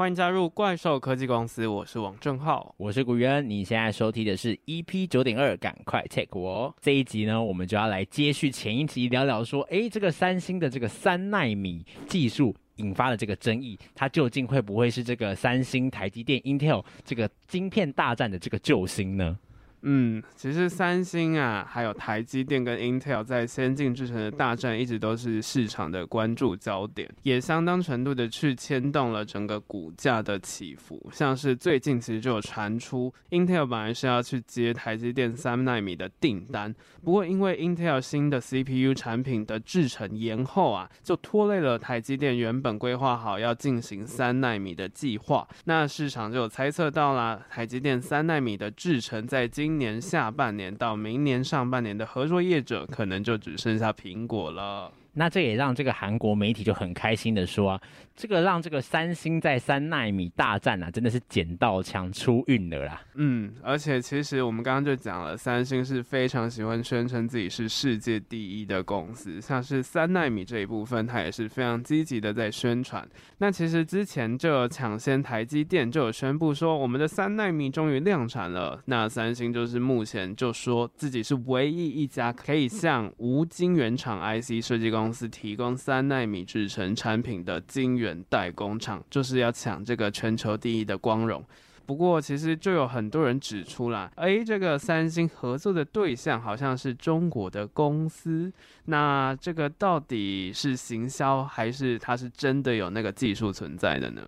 欢迎加入怪兽科技公司，我是王正浩，我是古渊。你现在收听的是 EP 九点二，赶快 take 我。这一集呢，我们就要来接续前一集聊聊说，诶，这个三星的这个三纳米技术引发的这个争议，它究竟会不会是这个三星、台积电、Intel 这个晶片大战的这个救星呢？嗯，其实三星啊，还有台积电跟 Intel 在先进制程的大战，一直都是市场的关注焦点，也相当程度的去牵动了整个股价的起伏。像是最近其实就有传出，Intel 本来是要去接台积电三奈米的订单，不过因为 Intel 新的 CPU 产品的制程延后啊，就拖累了台积电原本规划好要进行三奈米的计划。那市场就有猜测到啦，台积电三奈米的制程在今今年下半年到明年上半年的合作业者，可能就只剩下苹果了。那这也让这个韩国媒体就很开心的说啊，这个让这个三星在三纳米大战啊，真的是捡到枪出运了啦。嗯，而且其实我们刚刚就讲了，三星是非常喜欢宣称自己是世界第一的公司，像是三纳米这一部分，它也是非常积极的在宣传。那其实之前就有抢先台积电就有宣布说，我们的三纳米终于量产了。那三星就是目前就说自己是唯一一家可以向无晶圆厂 IC 设计公公司提供三纳米制程产品的晶圆代工厂，就是要抢这个全球第一的光荣。不过，其实就有很多人指出啦，诶，这个三星合作的对象好像是中国的公司，那这个到底是行销，还是它是真的有那个技术存在的呢？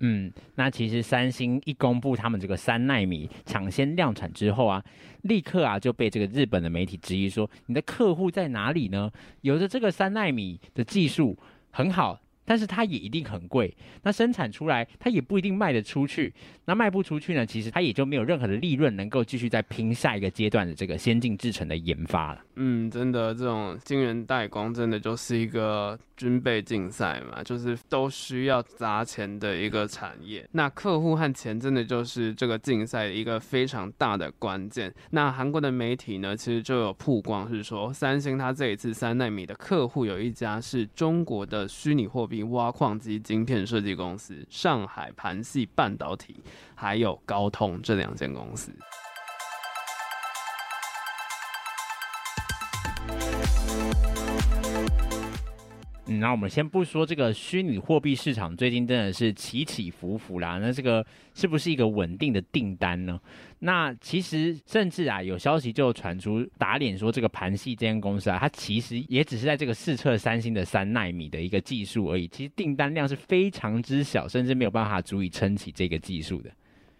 嗯，那其实三星一公布他们这个三纳米抢先量产之后啊，立刻啊就被这个日本的媒体质疑说，你的客户在哪里呢？有着这个三纳米的技术很好。但是它也一定很贵，那生产出来它也不一定卖得出去，那卖不出去呢，其实它也就没有任何的利润能够继续再拼下一个阶段的这个先进制程的研发了。嗯，真的，这种晶圆代工真的就是一个军备竞赛嘛，就是都需要砸钱的一个产业。那客户和钱真的就是这个竞赛一个非常大的关键。那韩国的媒体呢，其实就有曝光是说，三星它这一次三纳米的客户有一家是中国的虚拟货币。挖矿机晶片设计公司、上海盘系半导体，还有高通这两间公司。嗯，那我们先不说这个虚拟货币市场最近真的是起起伏伏啦，那这个是不是一个稳定的订单呢？那其实甚至啊，有消息就传出打脸说这个盘系这间公司啊，它其实也只是在这个试测三星的三纳米的一个技术而已，其实订单量是非常之小，甚至没有办法足以撑起这个技术的。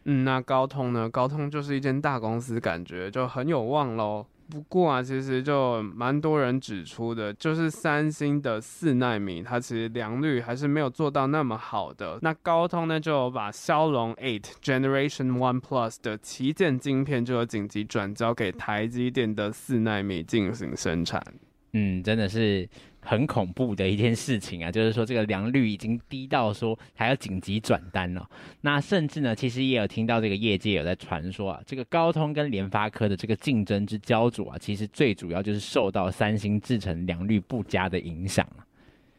嗯，那高通呢？高通就是一间大公司，感觉就很有望喽。不过啊，其实就蛮多人指出的，就是三星的四纳米，它其实良率还是没有做到那么好的。那高通呢，就把骁龙 Eight Generation One Plus 的旗舰晶片，就有紧急转交给台积电的四纳米进行生产。嗯，真的是。很恐怖的一件事情啊，就是说这个良率已经低到说还要紧急转单了。那甚至呢，其实也有听到这个业界有在传说啊，这个高通跟联发科的这个竞争之焦灼啊，其实最主要就是受到三星制成良率不佳的影响。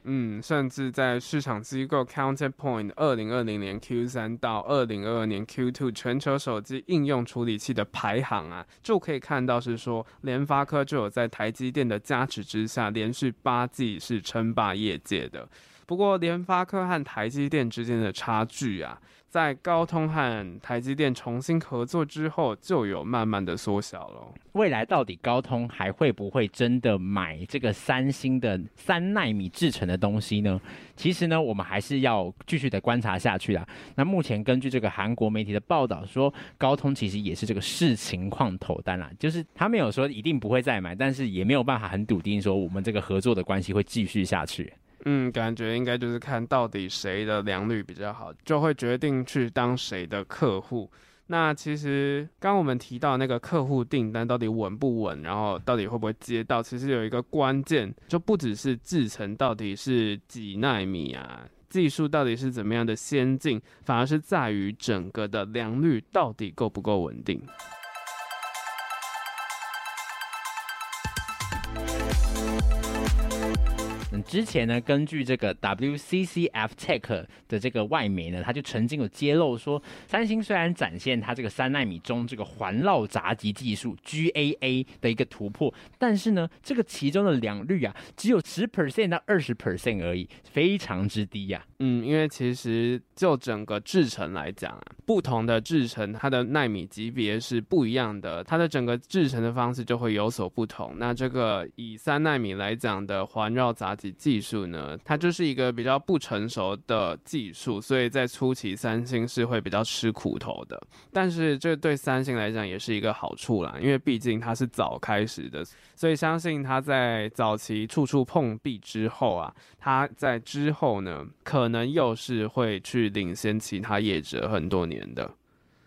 嗯，甚至在市场机构 Counterpoint 二零二零年 Q 三到二零二二年 Q two 全球手机应用处理器的排行啊，就可以看到是说联发科就有在台积电的加持之下，连续八季是称霸业界的。不过联发科和台积电之间的差距啊。在高通和台积电重新合作之后，就有慢慢的缩小了。未来到底高通还会不会真的买这个三星的三奈米制成的东西呢？其实呢，我们还是要继续的观察下去啦。那目前根据这个韩国媒体的报道说，高通其实也是这个视情况投单啦，就是他没有说一定不会再买，但是也没有办法很笃定说我们这个合作的关系会继续下去。嗯，感觉应该就是看到底谁的良率比较好，就会决定去当谁的客户。那其实刚我们提到那个客户订单到底稳不稳，然后到底会不会接到，其实有一个关键，就不只是制程到底是几纳米啊，技术到底是怎么样的先进，反而是在于整个的良率到底够不够稳定。之前呢，根据这个 WCCF Tech 的这个外媒呢，他就曾经有揭露说，三星虽然展现它这个三纳米中这个环绕闸极技术 GAA 的一个突破，但是呢，这个其中的良率啊，只有十 percent 到二十 percent 而已，非常之低呀、啊。嗯，因为其实就整个制程来讲啊，不同的制程它的纳米级别是不一样的，它的整个制程的方式就会有所不同。那这个以三纳米来讲的环绕闸极技术呢，它就是一个比较不成熟的技术，所以在初期三星是会比较吃苦头的。但是这对三星来讲也是一个好处啦，因为毕竟它是早开始的，所以相信它在早期处处碰壁之后啊，它在之后呢，可能又是会去领先其他业者很多年的。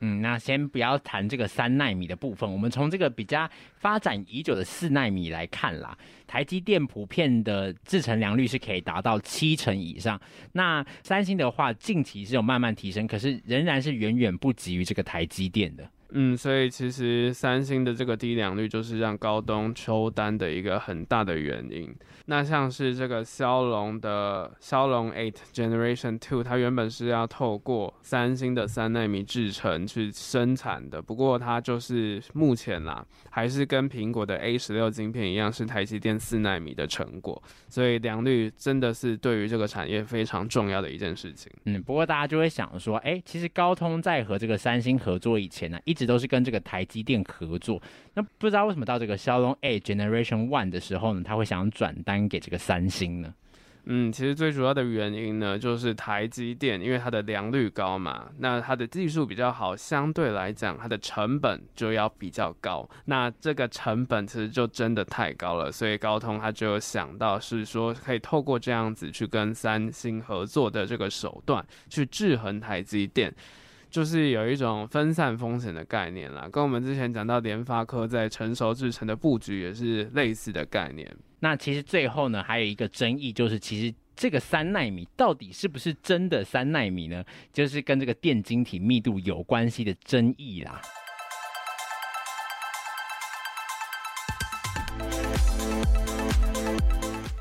嗯，那先不要谈这个三纳米的部分，我们从这个比较发展已久的四纳米来看啦。台积电普遍的制程良率是可以达到七成以上，那三星的话近期是有慢慢提升，可是仍然是远远不及于这个台积电的。嗯，所以其实三星的这个低良率就是让高通抽单的一个很大的原因。那像是这个骁龙的骁龙 Eight Generation Two，它原本是要透过三星的三奈米制程去生产的，不过它就是目前啦，还是跟苹果的 A 十六晶片一样，是台积电四奈米的成果。所以良率真的是对于这个产业非常重要的一件事情。嗯，不过大家就会想说，哎，其实高通在和这个三星合作以前呢，一直都是跟这个台积电合作。那不知道为什么到这个骁龙 A Generation One 的时候呢，他会想转单。给这个三星呢？嗯，其实最主要的原因呢，就是台积电，因为它的良率高嘛，那它的技术比较好，相对来讲，它的成本就要比较高。那这个成本其实就真的太高了，所以高通它就想到是说，可以透过这样子去跟三星合作的这个手段，去制衡台积电。就是有一种分散风险的概念啦，跟我们之前讲到联发科在成熟制成的布局也是类似的概念。那其实最后呢，还有一个争议，就是其实这个三纳米到底是不是真的三纳米呢？就是跟这个电晶体密度有关系的争议啦。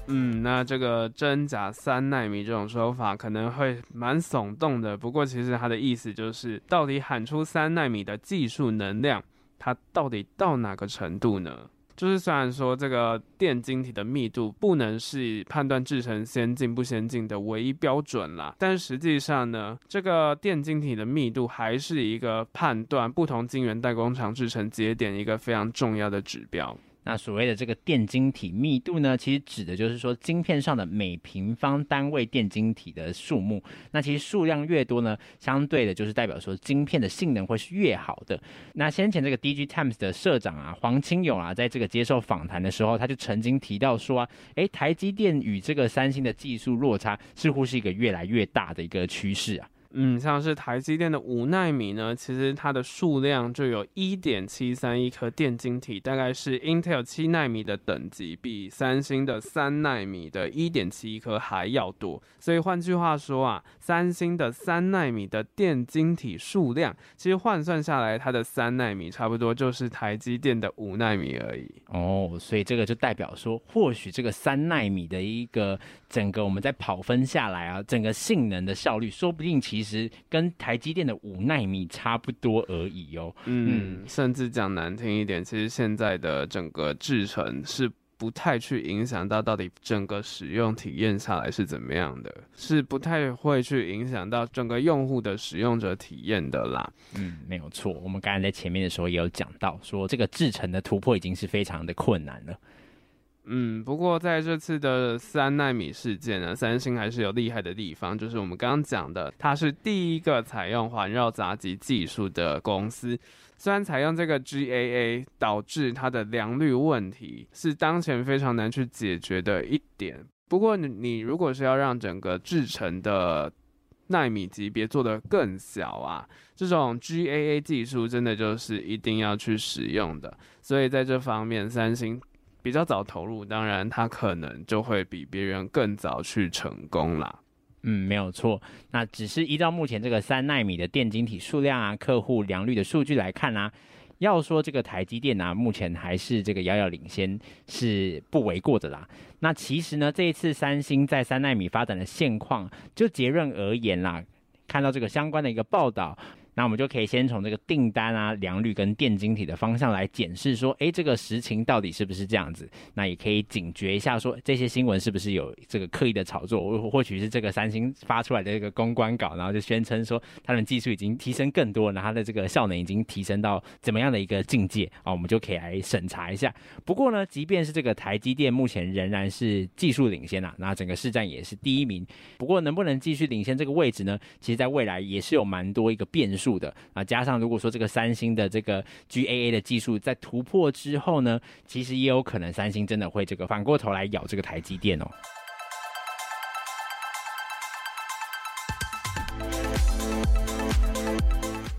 嗯，那这个真假三纳米这种说法可能会蛮耸动的，不过其实它的意思就是，到底喊出三纳米的技术能量，它到底到哪个程度呢？就是虽然说这个电晶体的密度不能是判断制程先进不先进的唯一标准啦，但实际上呢，这个电晶体的密度还是一个判断不同晶圆代工厂制程节点一个非常重要的指标。那所谓的这个电晶体密度呢，其实指的就是说晶片上的每平方单位电晶体的数目。那其实数量越多呢，相对的就是代表说晶片的性能会是越好的。那先前这个 DG Times 的社长啊，黄清勇啊，在这个接受访谈的时候，他就曾经提到说啊，诶，台积电与这个三星的技术落差似乎是一个越来越大的一个趋势啊。嗯，像是台积电的五纳米呢，其实它的数量就有一点七三亿颗电晶体，大概是 Intel 七纳米的等级，比三星的三纳米的一点七亿颗还要多。所以换句话说啊，三星的三纳米的电晶体数量，其实换算下来，它的三纳米差不多就是台积电的五纳米而已。哦，所以这个就代表说，或许这个三纳米的一个整个我们在跑分下来啊，整个性能的效率，说不定其实。跟台积电的五纳米差不多而已哦。嗯，嗯，甚至讲难听一点，其实现在的整个制程是不太去影响到到底整个使用体验下来是怎么样的，是不太会去影响到整个用户的使用者体验的啦。嗯，没有错。我们刚才在前面的时候也有讲到，说这个制程的突破已经是非常的困难了。嗯，不过在这次的三纳米事件呢，三星还是有厉害的地方，就是我们刚刚讲的，它是第一个采用环绕杂技技术的公司。虽然采用这个 GAA 导致它的良率问题是当前非常难去解决的一点，不过你你如果是要让整个制程的纳米级别做得更小啊，这种 GAA 技术真的就是一定要去使用的。所以在这方面，三星。比较早投入，当然他可能就会比别人更早去成功啦。嗯，没有错。那只是依照目前这个三纳米的电晶体数量啊、客户良率的数据来看啊，要说这个台积电啊，目前还是这个遥遥领先，是不为过的啦。那其实呢，这一次三星在三纳米发展的现况，就结论而言啦，看到这个相关的一个报道。那我们就可以先从这个订单啊、良率跟电晶体的方向来检视，说，诶，这个实情到底是不是这样子？那也可以警觉一下，说这些新闻是不是有这个刻意的炒作，或或许是这个三星发出来的一个公关稿，然后就宣称说，他们技术已经提升更多，然后它的这个效能已经提升到怎么样的一个境界啊？我们就可以来审查一下。不过呢，即便是这个台积电目前仍然是技术领先啊，那整个市占也是第一名。不过能不能继续领先这个位置呢？其实在未来也是有蛮多一个变数。数的啊，加上如果说这个三星的这个 GAA 的技术在突破之后呢，其实也有可能三星真的会这个反过头来咬这个台积电哦。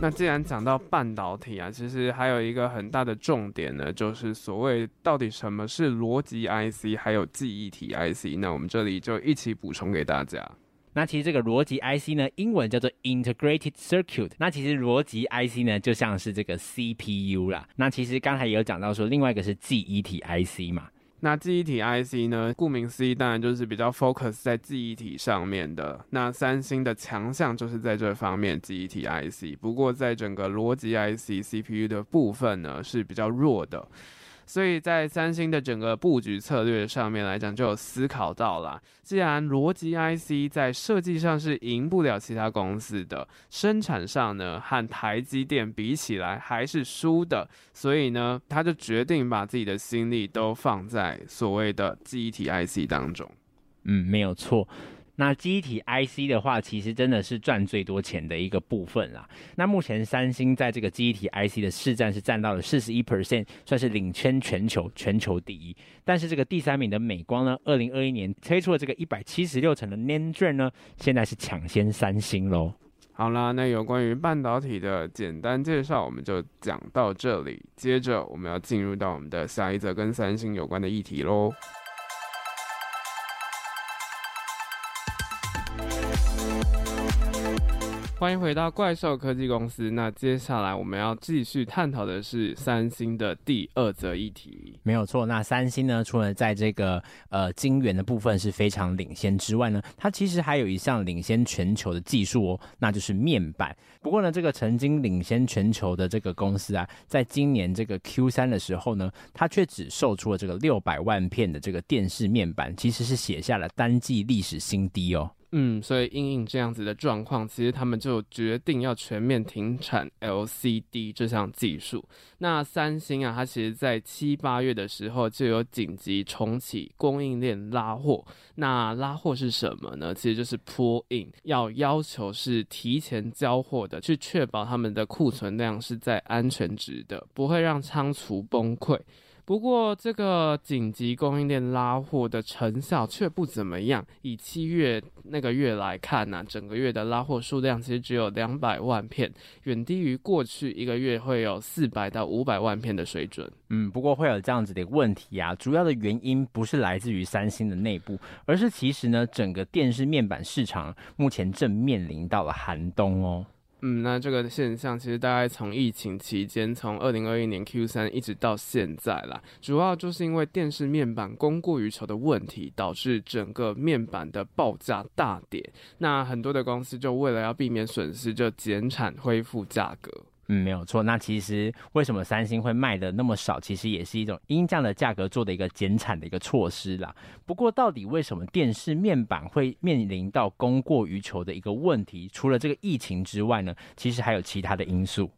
那既然讲到半导体啊，其实还有一个很大的重点呢，就是所谓到底什么是逻辑 IC，还有记忆体 IC。那我们这里就一起补充给大家。那其实这个逻辑 IC 呢，英文叫做 Integrated Circuit。那其实逻辑 IC 呢，就像是这个 CPU 啦。那其实刚才也有讲到说，另外一个是记忆体 IC 嘛。那记忆体 IC 呢，顾名思义，当然就是比较 focus 在记忆体上面的。那三星的强项就是在这方面，记忆体 IC。不过在整个逻辑 IC CPU 的部分呢，是比较弱的。所以在三星的整个布局策略上面来讲，就有思考到了，既然逻辑 IC 在设计上是赢不了其他公司的，生产上呢和台积电比起来还是输的，所以呢，他就决定把自己的心力都放在所谓的记忆体 IC 当中。嗯，没有错。那机体 IC 的话，其实真的是赚最多钱的一个部分啦。那目前三星在这个机体 IC 的市占是占到了四十一 percent，算是领先全球，全球第一。但是这个第三名的美光呢，二零二一年推出了这个一百七十六层的 NAND DRAM 呢，现在是抢先三星喽。好啦，那有关于半导体的简单介绍，我们就讲到这里。接着我们要进入到我们的下一则跟三星有关的议题喽。欢迎回到怪兽科技公司。那接下来我们要继续探讨的是三星的第二则议题。没有错，那三星呢，除了在这个呃晶圆的部分是非常领先之外呢，它其实还有一项领先全球的技术哦，那就是面板。不过呢，这个曾经领先全球的这个公司啊，在今年这个 Q 三的时候呢，它却只售出了这个六百万片的这个电视面板，其实是写下了单季历史新低哦。嗯，所以因应这样子的状况，其实他们就决定要全面停产 LCD 这项技术。那三星啊，它其实在七八月的时候就有紧急重启供应链拉货。那拉货是什么呢？其实就是 pull in，要要求是提前交货的，去确保他们的库存量是在安全值的，不会让仓储崩溃。不过，这个紧急供应链拉货的成效却不怎么样。以七月那个月来看呢、整个月的拉货数量其实只有两百万片，远低于过去一个月会有四百到五百万片的水准。嗯，不过会有这样子的问题啊，主要的原因不是来自于三星的内部，而是其实呢，整个电视面板市场目前正面临到了寒冬哦。嗯，那这个现象其实大概从疫情期间，从二零二一年 Q 三一直到现在啦，主要就是因为电视面板供过于求的问题，导致整个面板的报价大跌。那很多的公司就为了要避免损失，就减产恢复价格。嗯，没有错。那其实为什么三星会卖的那么少？其实也是一种因这样的价格做的一个减产的一个措施啦。不过，到底为什么电视面板会面临到供过于求的一个问题？除了这个疫情之外呢，其实还有其他的因素。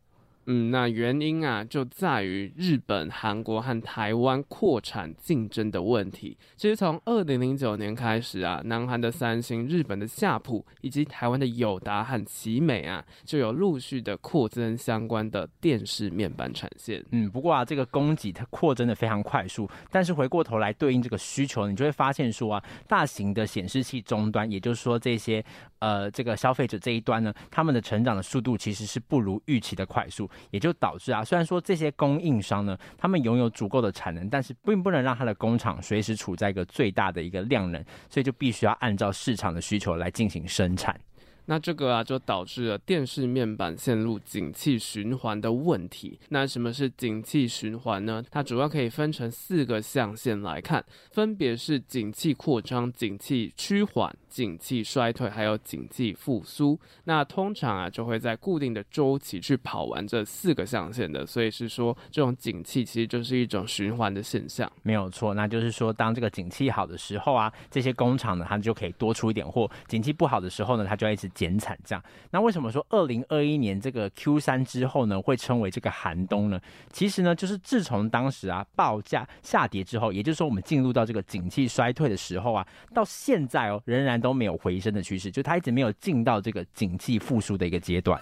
嗯，那原因啊，就在于日本、韩国和台湾扩产竞争的问题。其实从二零零九年开始啊，南韩的三星、日本的夏普以及台湾的友达和奇美啊，就有陆续的扩增相关的电视面板产线。嗯，不过啊，这个供给它扩增的非常快速，但是回过头来对应这个需求，你就会发现说啊，大型的显示器终端，也就是说这些呃这个消费者这一端呢，他们的成长的速度其实是不如预期的快速。也就导致啊，虽然说这些供应商呢，他们拥有足够的产能，但是并不能让他的工厂随时处在一个最大的一个量能，所以就必须要按照市场的需求来进行生产。那这个啊，就导致了电视面板线路景气循环的问题。那什么是景气循环呢？它主要可以分成四个象限来看，分别是景气扩张、景气趋缓、景气衰退，还有景气复苏。那通常啊，就会在固定的周期去跑完这四个象限的。所以是说，这种景气其实就是一种循环的现象。没有错，那就是说，当这个景气好的时候啊，这些工厂呢，它就可以多出一点货；景气不好的时候呢，它就要一直减产。这样，那为什么说二零二一年这个 Q 三之后呢，会称为这个寒冬呢？其实呢，就是自从当时啊报价下跌之后，也就是说我们进入到这个景气衰退的时候啊，到现在哦，仍然都没有回升的趋势，就它一直没有进到这个景气复苏的一个阶段。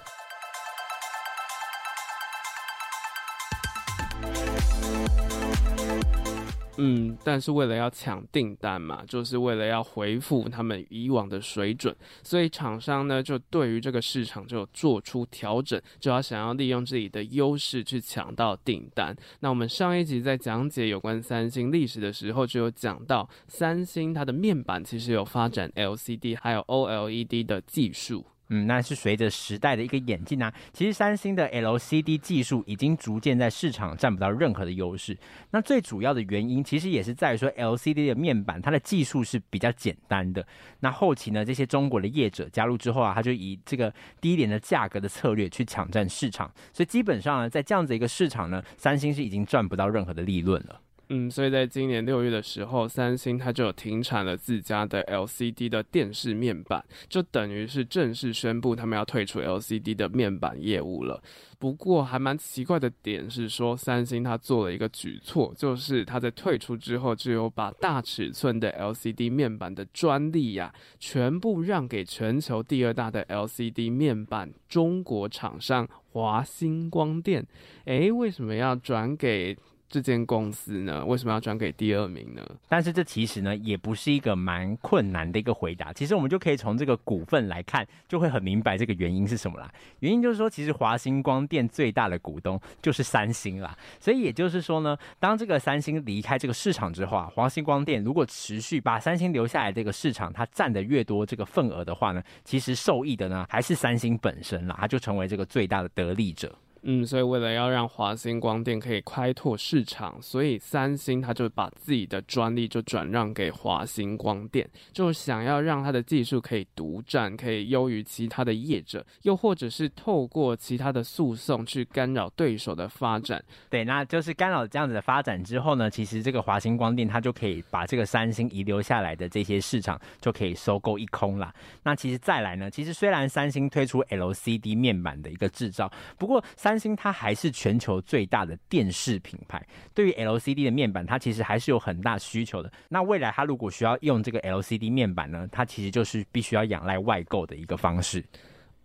嗯，但是为了要抢订单嘛，就是为了要恢复他们以往的水准，所以厂商呢就对于这个市场就做出调整，就要想要利用自己的优势去抢到订单。那我们上一集在讲解有关三星历史的时候，就有讲到三星它的面板其实有发展 LCD 还有 OLED 的技术。嗯，那是随着时代的一个演进啊。其实三星的 LCD 技术已经逐渐在市场占不到任何的优势。那最主要的原因，其实也是在于说 LCD 的面板它的技术是比较简单的。那后期呢，这些中国的业者加入之后啊，他就以这个低廉的价格的策略去抢占市场。所以基本上呢，在这样子一个市场呢，三星是已经赚不到任何的利润了。嗯，所以在今年六月的时候，三星它就有停产了自家的 LCD 的电视面板，就等于是正式宣布他们要退出 LCD 的面板业务了。不过还蛮奇怪的点是说，三星它做了一个举措，就是它在退出之后，就有把大尺寸的 LCD 面板的专利呀、全部让给全球第二大的 LCD 面板中国厂商华星光电。诶，为什么要转给？这间公司呢，为什么要转给第二名呢？但是这其实呢，也不是一个蛮困难的一个回答。其实我们就可以从这个股份来看，就会很明白这个原因是什么啦。原因就是说，其实华星光电最大的股东就是三星啦。所以也就是说呢，当这个三星离开这个市场之后啊，华星光电如果持续把三星留下来这个市场，它占的越多这个份额的话呢，其实受益的呢还是三星本身啦，它就成为这个最大的得利者。嗯，所以为了要让华星光电可以开拓市场，所以三星他就把自己的专利就转让给华星光电，就想要让他的技术可以独占，可以优于其他的业者，又或者是透过其他的诉讼去干扰对手的发展。对，那就是干扰这样子的发展之后呢，其实这个华星光电它就可以把这个三星遗留下来的这些市场就可以收购一空啦。那其实再来呢，其实虽然三星推出 LCD 面板的一个制造，不过三三星它还是全球最大的电视品牌，对于 LCD 的面板，它其实还是有很大需求的。那未来它如果需要用这个 LCD 面板呢，它其实就是必须要仰赖外购的一个方式。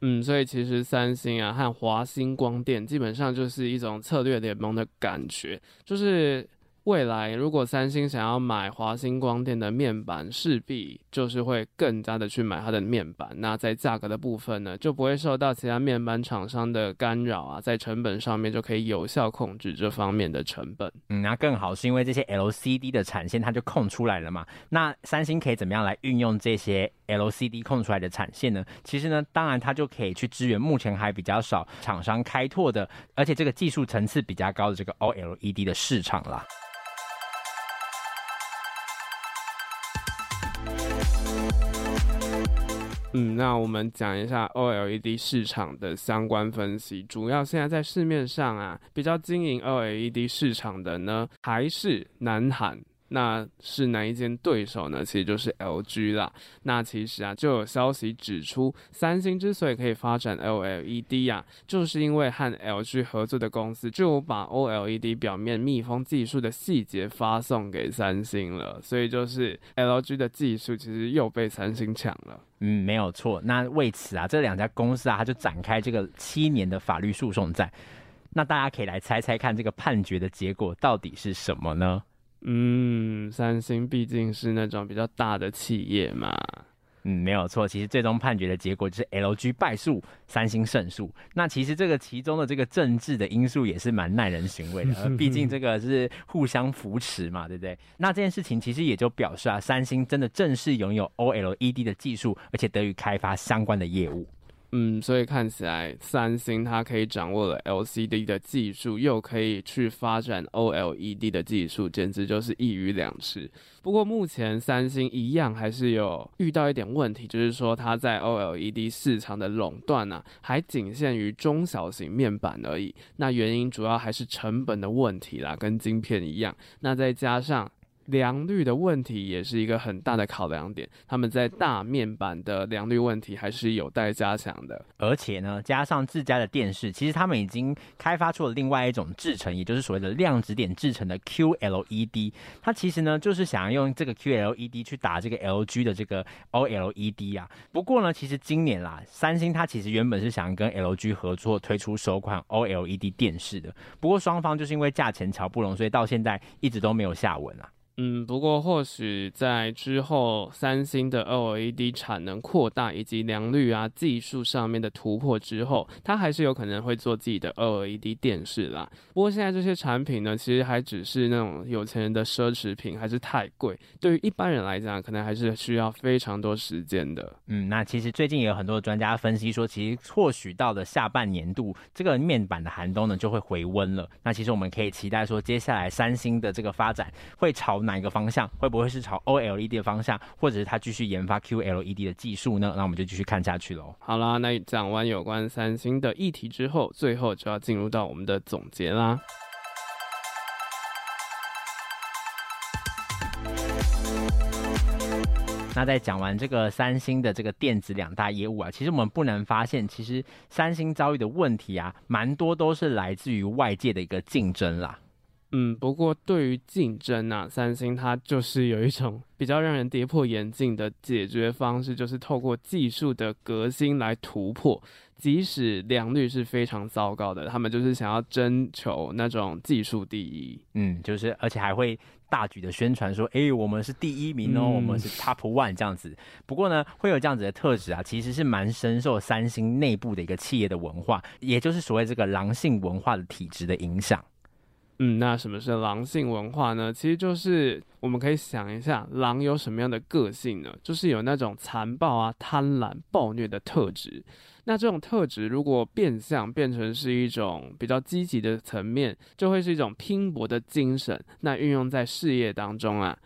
嗯，所以其实三星啊和华星光电基本上就是一种策略联盟的感觉，就是。未来，如果三星想要买华星光电的面板，势必就是会更加的去买它的面板。那在价格的部分呢，就不会受到其他面板厂商的干扰啊，在成本上面就可以有效控制这方面的成本。嗯，那更好是因为这些 LCD 的产线它就空出来了嘛。那三星可以怎么样来运用这些 LCD 空出来的产线呢？其实呢，当然它就可以去支援目前还比较少厂商开拓的，而且这个技术层次比较高的这个 OLED 的市场啦。嗯，那我们讲一下 OLED 市场的相关分析。主要现在在市面上啊，比较经营 OLED 市场的呢，还是南韩。那是哪一间对手呢？其实就是 LG 啦。那其实啊，就有消息指出，三星之所以可以发展 OLED 啊，就是因为和 LG 合作的公司就把 OLED 表面密封技术的细节发送给三星了。所以就是 LG 的技术其实又被三星抢了。嗯，没有错。那为此啊，这两家公司啊，它就展开这个七年的法律诉讼战。那大家可以来猜猜看，这个判决的结果到底是什么呢？嗯，三星毕竟是那种比较大的企业嘛。嗯，没有错。其实最终判决的结果就是 LG 败诉，三星胜诉。那其实这个其中的这个政治的因素也是蛮耐人寻味的，毕竟这个是互相扶持嘛，对不对？那这件事情其实也就表示啊，三星真的正式拥有 OLED 的技术，而且得以开发相关的业务。嗯，所以看起来三星它可以掌握了 LCD 的技术，又可以去发展 OLED 的技术，简直就是一鱼两吃。不过目前三星一样还是有遇到一点问题，就是说它在 OLED 市场的垄断呢，还仅限于中小型面板而已。那原因主要还是成本的问题啦，跟晶片一样。那再加上。良率的问题也是一个很大的考量点，他们在大面板的良率问题还是有待加强的。而且呢，加上自家的电视，其实他们已经开发出了另外一种制程，也就是所谓的量子点制程的 QLED。它其实呢，就是想要用这个 QLED 去打这个 LG 的这个 OLED 啊。不过呢，其实今年啦，三星它其实原本是想跟 LG 合作推出首款 OLED 电视的，不过双方就是因为价钱乔不拢，所以到现在一直都没有下文啊。嗯，不过或许在之后，三星的 OLED 产能扩大以及良率啊技术上面的突破之后，它还是有可能会做自己的 OLED 电视啦。不过现在这些产品呢，其实还只是那种有钱人的奢侈品，还是太贵。对于一般人来讲，可能还是需要非常多时间的。嗯，那其实最近也有很多专家分析说，其实或许到了下半年度，这个面板的寒冬呢就会回温了。那其实我们可以期待说，接下来三星的这个发展会朝哪一个方向？会不会是朝 OLED 的方向，或者是它继续研发 QLED 的技术呢？那我们就继续看下去喽。好啦，那讲完有关三星的议题之后，最后就要进入到我们的总结啦。那在讲完这个三星的这个电子两大业务啊，其实我们不难发现，其实三星遭遇的问题啊，蛮多都是来自于外界的一个竞争啦。嗯，不过对于竞争啊，三星它就是有一种比较让人跌破眼镜的解决方式，就是透过技术的革新来突破。即使良率是非常糟糕的，他们就是想要征求那种技术第一。嗯，就是而且还会大举的宣传说，哎、欸，我们是第一名哦，嗯、我们是 Top One 这样子。不过呢，会有这样子的特质啊，其实是蛮深受三星内部的一个企业的文化，也就是所谓这个狼性文化的体质的影响。嗯，那什么是狼性文化呢？其实就是我们可以想一下，狼有什么样的个性呢？就是有那种残暴啊、贪婪、暴虐的特质。那这种特质如果变相变成是一种比较积极的层面，就会是一种拼搏的精神。那运用在事业当中啊。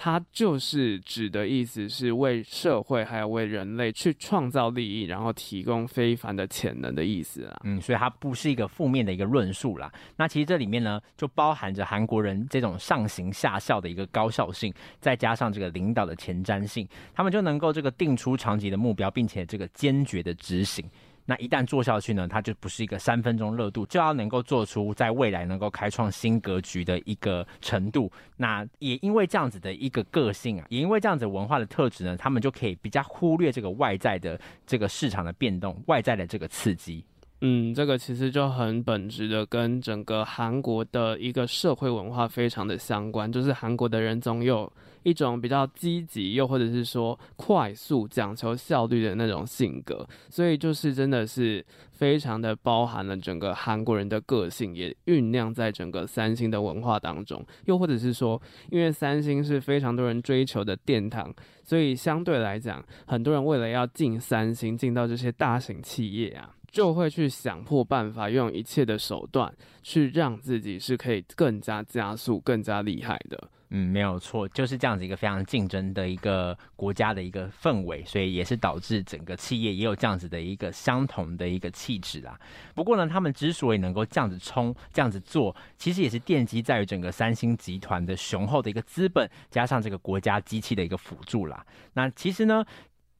它就是指的意思是为社会还有为人类去创造利益，然后提供非凡的潜能的意思啊。嗯，所以它不是一个负面的一个论述啦。那其实这里面呢，就包含着韩国人这种上行下效的一个高效性，再加上这个领导的前瞻性，他们就能够这个定出长期的目标，并且这个坚决的执行。那一旦做下去呢，它就不是一个三分钟热度，就要能够做出在未来能够开创新格局的一个程度。那也因为这样子的一个个性啊，也因为这样子文化的特质呢，他们就可以比较忽略这个外在的这个市场的变动，外在的这个刺激。嗯，这个其实就很本质的跟整个韩国的一个社会文化非常的相关，就是韩国的人总有一种比较积极，又或者是说快速、讲求效率的那种性格，所以就是真的是非常的包含了整个韩国人的个性，也酝酿在整个三星的文化当中，又或者是说，因为三星是非常多人追求的殿堂，所以相对来讲，很多人为了要进三星，进到这些大型企业啊。就会去想破办法，用一切的手段去让自己是可以更加加速、更加厉害的。嗯，没有错，就是这样子一个非常竞争的一个国家的一个氛围，所以也是导致整个企业也有这样子的一个相同的一个气质啦。不过呢，他们之所以能够这样子冲、这样子做，其实也是奠基在于整个三星集团的雄厚的一个资本，加上这个国家机器的一个辅助啦。那其实呢，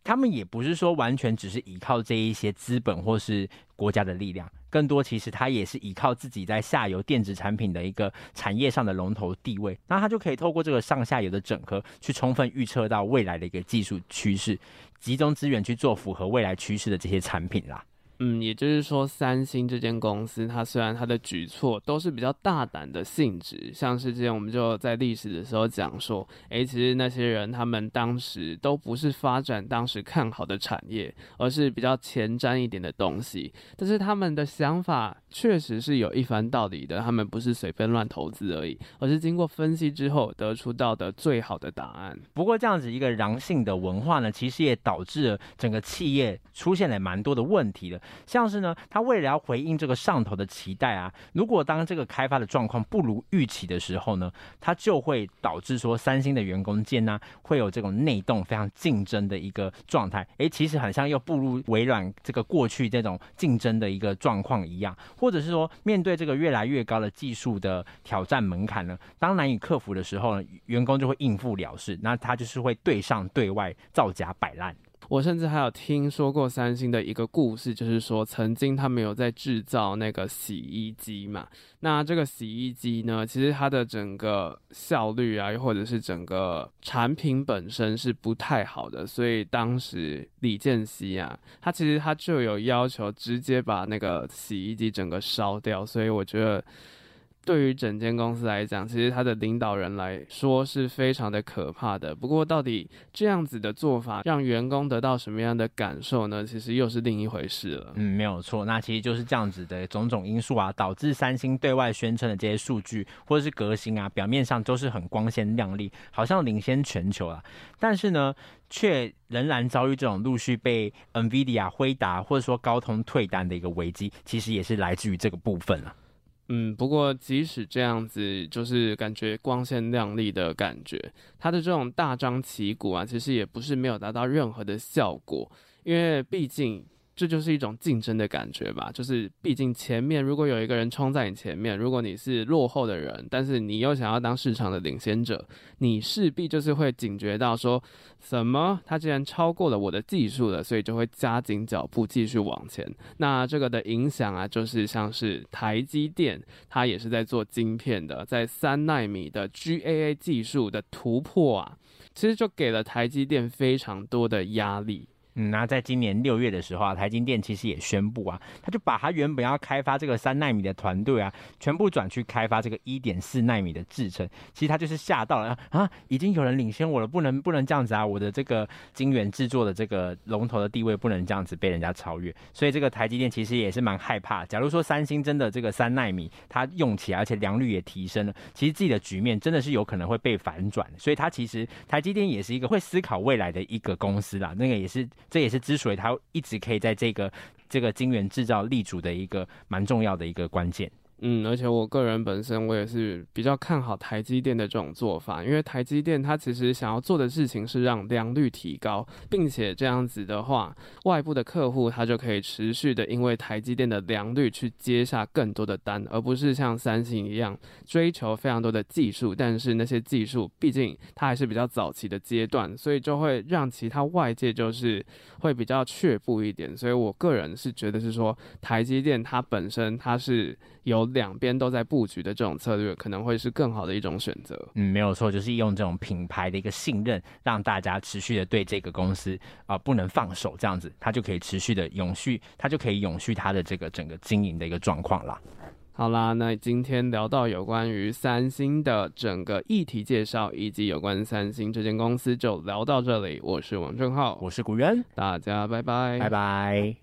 他们也不是说完全只是依靠这一些资本或是国家的力量，更多其实他也是依靠自己在下游电子产品的一个产业上的龙头地位，那他就可以透过这个上下游的整合，去充分预测到未来的一个技术趋势，集中资源去做符合未来趋势的这些产品啦。嗯，也就是说，三星这间公司，它虽然它的举措都是比较大胆的性质，像是之前我们就在历史的时候讲说，诶，其实那些人他们当时都不是发展当时看好的产业，而是比较前瞻一点的东西，但是他们的想法确实是有一番道理的，他们不是随便乱投资而已，而是经过分析之后得出到的最好的答案。不过这样子一个狼性的文化呢，其实也导致了整个企业出现了蛮多的问题的。像是呢，他为了要回应这个上头的期待啊，如果当这个开发的状况不如预期的时候呢，他就会导致说三星的员工间呢会有这种内动非常竞争的一个状态。诶，其实很像又步入微软这个过去这种竞争的一个状况一样，或者是说面对这个越来越高的技术的挑战门槛呢，当难以克服的时候呢，员工就会应付了事，那他就是会对上对外造假摆烂。我甚至还有听说过三星的一个故事，就是说曾经他们有在制造那个洗衣机嘛。那这个洗衣机呢，其实它的整个效率啊，又或者是整个产品本身是不太好的，所以当时李健熙啊，他其实他就有要求直接把那个洗衣机整个烧掉。所以我觉得。对于整间公司来讲，其实他的领导人来说是非常的可怕的。不过，到底这样子的做法让员工得到什么样的感受呢？其实又是另一回事了。嗯，没有错。那其实就是这样子的种种因素啊，导致三星对外宣称的这些数据或者是革新啊，表面上都是很光鲜亮丽，好像领先全球啊。但是呢，却仍然遭遇这种陆续被 NVIDIA、辉达或者说高通退单的一个危机，其实也是来自于这个部分了。嗯，不过即使这样子，就是感觉光鲜亮丽的感觉，它的这种大张旗鼓啊，其实也不是没有达到任何的效果，因为毕竟。这就是一种竞争的感觉吧，就是毕竟前面如果有一个人冲在你前面，如果你是落后的人，但是你又想要当市场的领先者，你势必就是会警觉到说，什么他既然超过了我的技术了，所以就会加紧脚步继续往前。那这个的影响啊，就是像是台积电，它也是在做晶片的，在三纳米的 GAA 技术的突破啊，其实就给了台积电非常多的压力。嗯，那在今年六月的时候啊，台积电其实也宣布啊，他就把他原本要开发这个三纳米的团队啊，全部转去开发这个一点四纳米的制程。其实他就是吓到了啊，已经有人领先我了，不能不能这样子啊，我的这个晶圆制作的这个龙头的地位不能这样子被人家超越。所以这个台积电其实也是蛮害怕。假如说三星真的这个三纳米它用起来，而且良率也提升了，其实自己的局面真的是有可能会被反转。所以它其实台积电也是一个会思考未来的一个公司啦，那个也是。这也是之所以它一直可以在这个这个晶圆制造立足的一个蛮重要的一个关键。嗯，而且我个人本身我也是比较看好台积电的这种做法，因为台积电它其实想要做的事情是让良率提高，并且这样子的话，外部的客户他就可以持续的因为台积电的良率去接下更多的单，而不是像三星一样追求非常多的技术，但是那些技术毕竟它还是比较早期的阶段，所以就会让其他外界就是会比较却步一点，所以我个人是觉得是说台积电它本身它是有。两边都在布局的这种策略，可能会是更好的一种选择。嗯，没有错，就是用这种品牌的一个信任，让大家持续的对这个公司啊、呃、不能放手，这样子它就可以持续的永续，它就可以永续它的这个整个经营的一个状况啦。好啦，那今天聊到有关于三星的整个议题介绍，以及有关三星这间公司，就聊到这里。我是王正浩，我是古渊，大家拜拜，拜拜。